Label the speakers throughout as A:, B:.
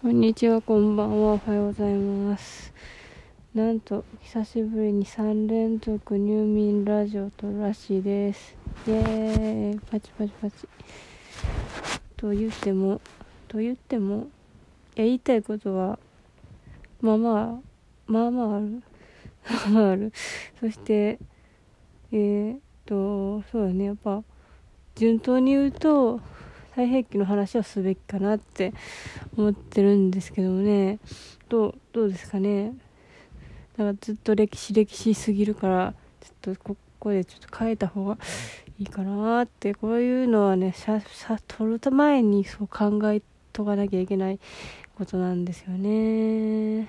A: こんにちは、こんばんは、おはようございます。なんと、久しぶりに3連続入眠ラジオを撮るらしいです。イエーイ、パチパチパチ。と言っても、と言っても、や言いたいことは、まあまあ、まあまあある。まあまあある。そして、えー、っと、そうだね、やっぱ、順当に言うと、太平記の話をすべきかなって思ってるんですけどもね。どうどうですかね。なんかずっと歴史歴史すぎるからちょっとここでちょっと変えた方がいいかなって。こういうのはねささ取る前にそう考えとかなきゃいけないことなんですよね。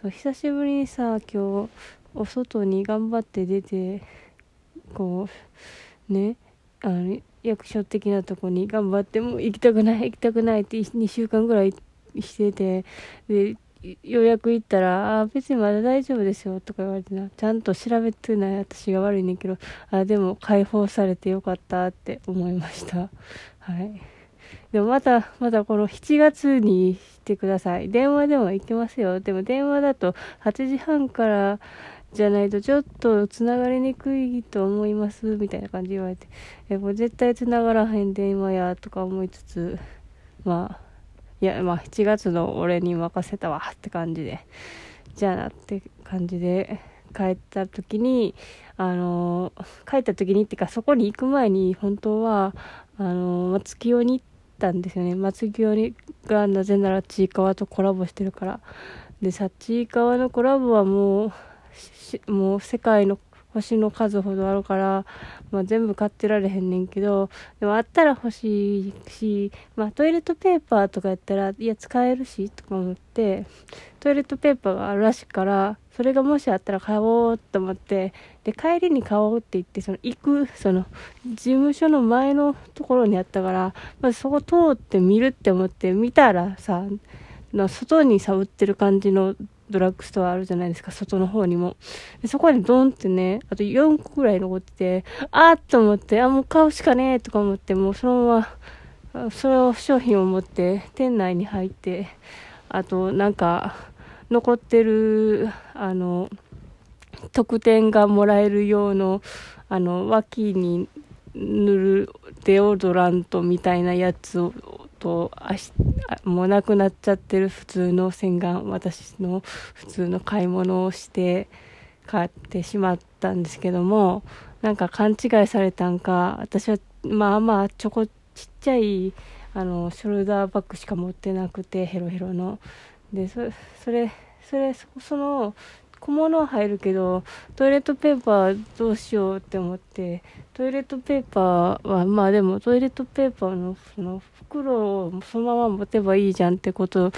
A: そう久しぶりにさ今日お外に頑張って出てこうねあの役所的なとこに頑張っても行きたくない行きたくないって2週間ぐらいしててでようやく行ったら「あ別にまだ大丈夫ですよ」とか言われてなちゃんと調べてない私が悪いねんけどあでも解放されてよかったって思いました。はい。でもまたまたこの7月にしてください。電話でも行けますよ。でも電話だと8時半からじゃないとちょっとつながりにくいと思いますみたいな感じ言われてえこれ絶対つながらへん電話やとか思いつつまあいやまあ7月の俺に任せたわって感じでじゃあなって感じで帰った時にあの帰った時にっていうかそこに行く前に本当はあの松清に行ったんですよね。松清にがなぜならちいかわとコラボしてるから。でさちいかわのコラボはもうもう世界の星の数ほどあるから、まあ、全部買ってられへんねんけどでもあったら欲しいし、まあ、トイレットペーパーとかやったらいや使えるしとか思ってトイレットペーパーがあるらしいからそれがもしあったら買おうと思ってで帰りに買おうって言ってその行くその事務所の前のところにあったからまずそこ通って見るって思って見たらさの外にさ売ってる感じのドラッグストアあるじゃないですか、外の方にも。でそこにドンってね、あと4個ぐらい残ってて、あーっと思って、あ、もう買うしかねえとか思って、もうそのまま、それを商品を持って店内に入って、あとなんか、残ってる、あの、特典がもらえる用の、あの、脇に塗るデオドラントみたいなやつを、ともうなくなっちゃってる普通の洗顔私の普通の買い物をして買ってしまったんですけどもなんか勘違いされたんか私はまあまあちょこちっちゃいあのショルダーバッグしか持ってなくてヘロヘロの。でそれそれその小物は入るけどトイレットペーパーどうしようって思ってトイレットペーパーはまあでもトイレットペーパーのその袋をそのまま持てばいいじゃんってこと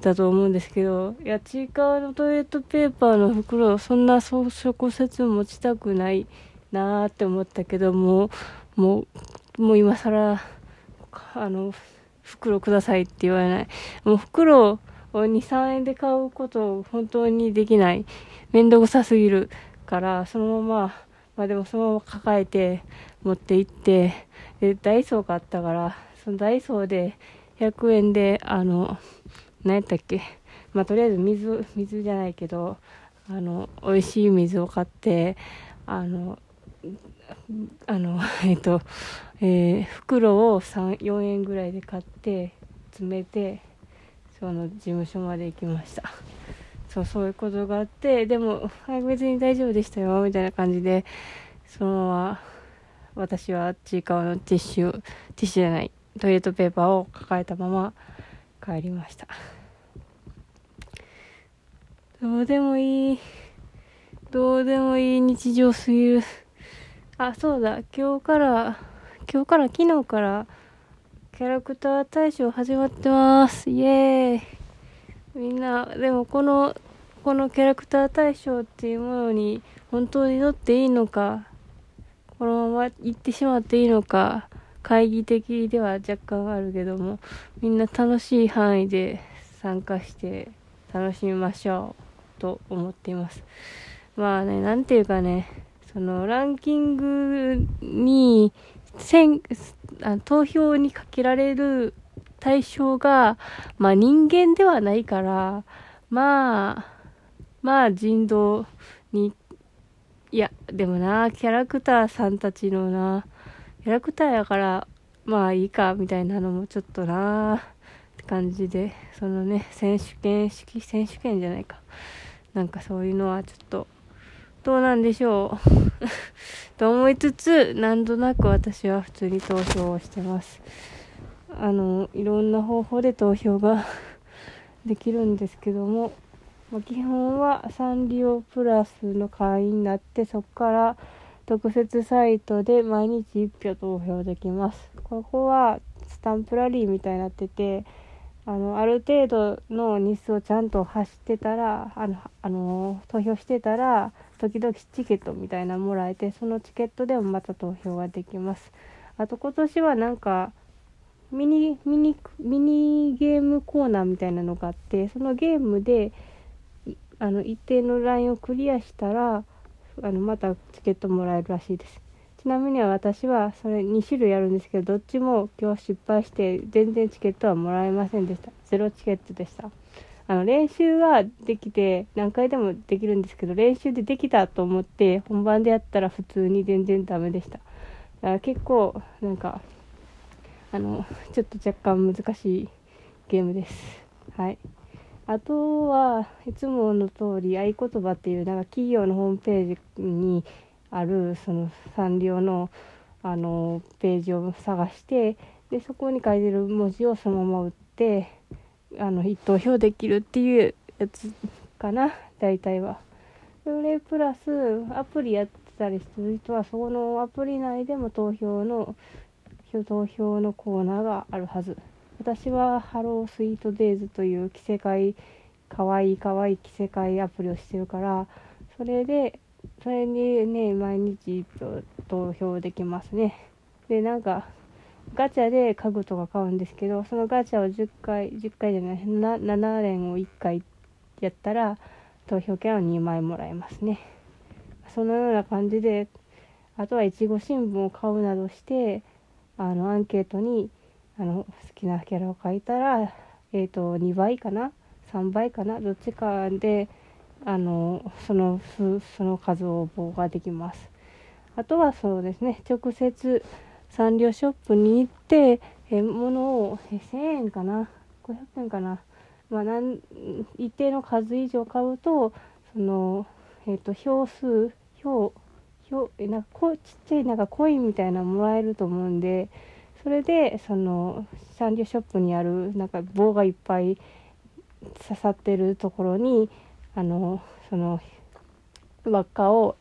A: だと思うんですけどいやちいかわのトイレットペーパーの袋そんな直接持ちたくないなーって思ったけどももうもう今更あの袋くださいって言われない。もう袋を2、3円で買うことを本当にできない。めんどくさすぎるから、そのまま、まあでもそのまま抱えて持って行って、で、ダイソーがあったから、そのダイソーで100円で、あの、何やったっけ、まあとりあえず水、水じゃないけど、あの、美味しい水を買って、あの、あの、えっと、えー、袋を3、4円ぐらいで買って、詰めて、その事務所まで行きました。そうそういうことがあってでもはい別に大丈夫でしたよみたいな感じでそのまま私はちいかわのティッシュティッシュじゃないトイレットペーパーを抱えたまま帰りました。どうでもいいどうでもいい日常すぎる。あそうだ今日から今日から昨日からキャラクター大賞始まってます。イエーイ。みんな、でもこの、このキャラクター大賞っていうものに本当に乗っていいのか、このまま行ってしまっていいのか、懐疑的では若干あるけども、みんな楽しい範囲で参加して楽しみましょうと思っています。まあね、なんていうかね、そのランキングに、あ投票にかけられる対象が、まあ人間ではないから、まあ、まあ人道に、いや、でもな、キャラクターさんたちのな、キャラクターやから、まあいいか、みたいなのもちょっとな、って感じで、そのね、選手権式、選手権じゃないか。なんかそういうのはちょっと、どうなんでしょう。と思いつつ、なんとなく私は普通に投票をしてます。あの、いろんな方法で投票が できるんですけども、まあ、基本はサンリオプラスの会員になって、そこから特設サイトで毎日1票投票できます。ここはスタンプラリーみたいになってて、あのある程度の日数をちゃんと走ってたらあのあの投票してたら時々チケットみたいなのもらえてそのチケットでもまた投票ができます。あと今年はなんかミニミニミニゲームコーナーみたいなのがあってそのゲームであの一定のラインをクリアしたらあのまたチケットもらえるらしいです。ちなみに私はそれ2種類あるんですけどどっちも今日失敗して全然チケットはもらえませんでした。ゼロチケットでした。あの練習はできて何回でもできるんですけど練習でできたと思って本番でやったら普通に全然ダメでした。だから結構なんかあのちょっと若干難しいゲームです。はい。あとはいつもの通り合言葉っていうなんか企業のホームページにあるそのサンリオのあのページを探してでそこに書いてる文字をそのまま打ってあの投票できるっていうやつかな大体は。それプラスアプリやってたりする人はそのアプリ内でも投票の投票のコーナーがあるはず。私はハロースイートデイズという着せ替えかわいいかわいい着せ替えアプリをしてるからそれでそれにね、毎日投票できますね。で、なんか、ガチャで家具とか買うんですけど、そのガチャを10回、10回じゃない、7連を1回やったら、投票券を2枚もらえますね。そのような感じで、あとはいちご新聞を買うなどして、あの、アンケートに、あの、好きなキャラを書いたら、えっ、ー、と、2倍かな ?3 倍かな？どっちかで、あのそのその数応募ができます。あとはそうですね直接サンリオショップに行ってえ物をえ1000円かな？500円かな、まあ、なん一定の数以上買うとその、えーと、票数票票えなんかこちっちゃいなんかコインみたいなのもらえると思うんでそれでそのサンリオショップにあるなんか棒がいっぱい刺さってるところにあのその輪っかを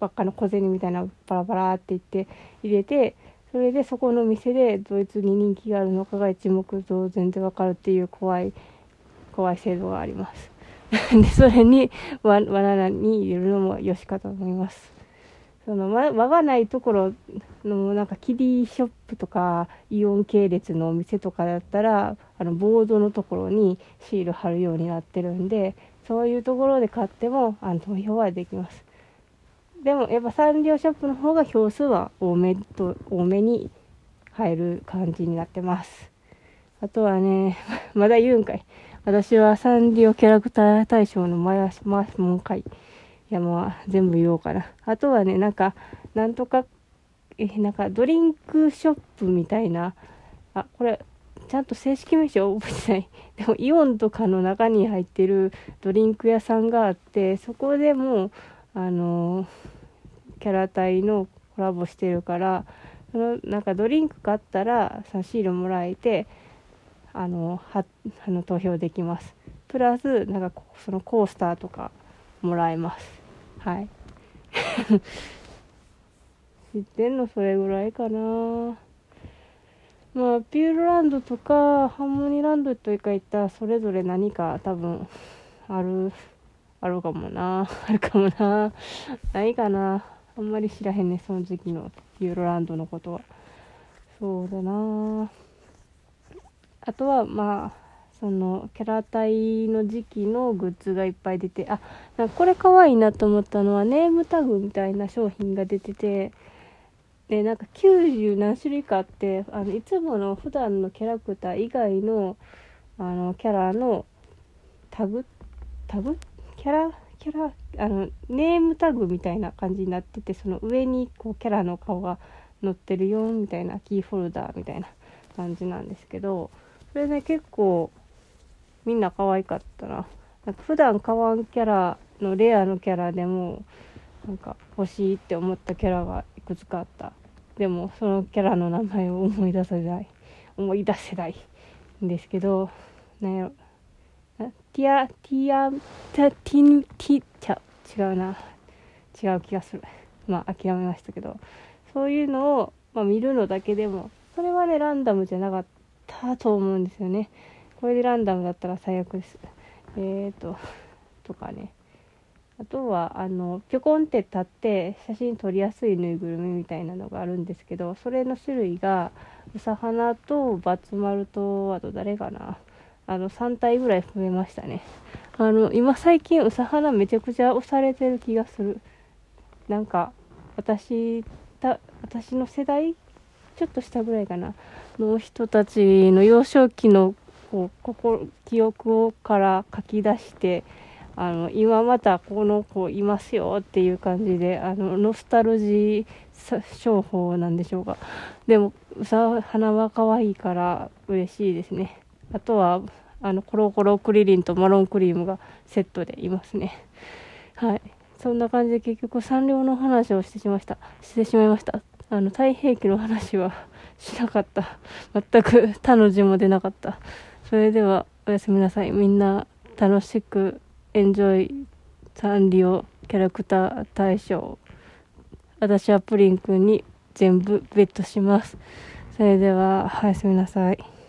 A: 輪っかの小銭みたいなバラバラって言って入れてそれでそこの店でドイツに人気があるのかが一目瞭然でわかるっていう怖い怖い制度があります でそれにわ罠に入れるのもよしかと思いますその輪がないところのなんかキリショップとかイオン系列のお店とかだったらあのボードのところにシール貼るようになってるんでそういうところで買ってもあの投票はできます。でもやっぱサンリオショップの方が票数は多めと多めに入る感じになってます。あとはね、まだ言うんかい。私はサンリオキャラクター大賞の回し、回しもんかい。いやまあ全部言おうかな。あとはね、なんか、なんとか、え、なんかドリンクショップみたいな、あ、これ、ちゃんと正式名称 覚えてない。でもイオンとかの中に入ってるドリンク屋さんがあって、そこでもう、あの、キャラ体のコラボしてるから、そのなんかドリンク買ったら差し入れもらえて、あの、は、あの投票できます。プラス、なんかそのコースターとかもらえます。はい。知ってんのそれぐらいかなまあ、ピューロランドとかハーモニーランドというかいったらそれぞれ何か多分ある、あるかもな。あるかもな。ないかな。あんまり知らへんね、その時期のピューロランドのことは。そうだな。あとは、まあ、そのキャラ体の時期のグッズがいっぱい出て、あ、なんかこれ可愛いなと思ったのはネームタグみたいな商品が出てて、でなんか90何種類かあってあのいつもの普段のキャラクター以外のあのキャラのタグ？タグ？キャラキャラあのネームタグみたいな感じになっててその上にこうキャラの顔が載ってるよみたいなキーホルダーみたいな感じなんですけどそれね結構みんな可愛かったな。なんか普段買わんキャラのレアのキャラでもなんか欲しいって思ったキャラがいくつかあった。でもそのキャラの名前を思い出せない。思い出せないんですけどなんやろ。ティアティアテティンティチャ違うな。違う気がする。まあ諦めましたけど。そういうのを、まあ、見るのだけでもそれはねランダムじゃなかったと思うんですよね。これでランダムだったら最悪です。えーととかね。あとはあのぴょこんって立って写真撮りやすいぬいぐるみみたいなのがあるんですけどそれの種類がうさはなとバツ丸とあと誰かな。あの3体ぐらい増えましたね。あの今最近うさはなめちゃくちゃ押されてる気がする。なんか私た私の世代ちょっと下ぐらいかな。の人たちの幼少期のこうこ記憶をから書き出してあの今またこの子いますよっていう感じであのノスタルジー商法なんでしょうか。でもうさ花は可愛いから嬉しいですね。あとはあのコロコロクリリンとマロンクリームがセットでいますね。はい。そんな感じで結局サンリオの話をしてしました。してしまいました。あの太平記の話は しなかった。全く他の字も出なかった。それではおやすみなさい。みんな楽しくエンジョイサンリオキャラクター大賞。私はプリンくんに全部ベットします。それではおやすみなさい。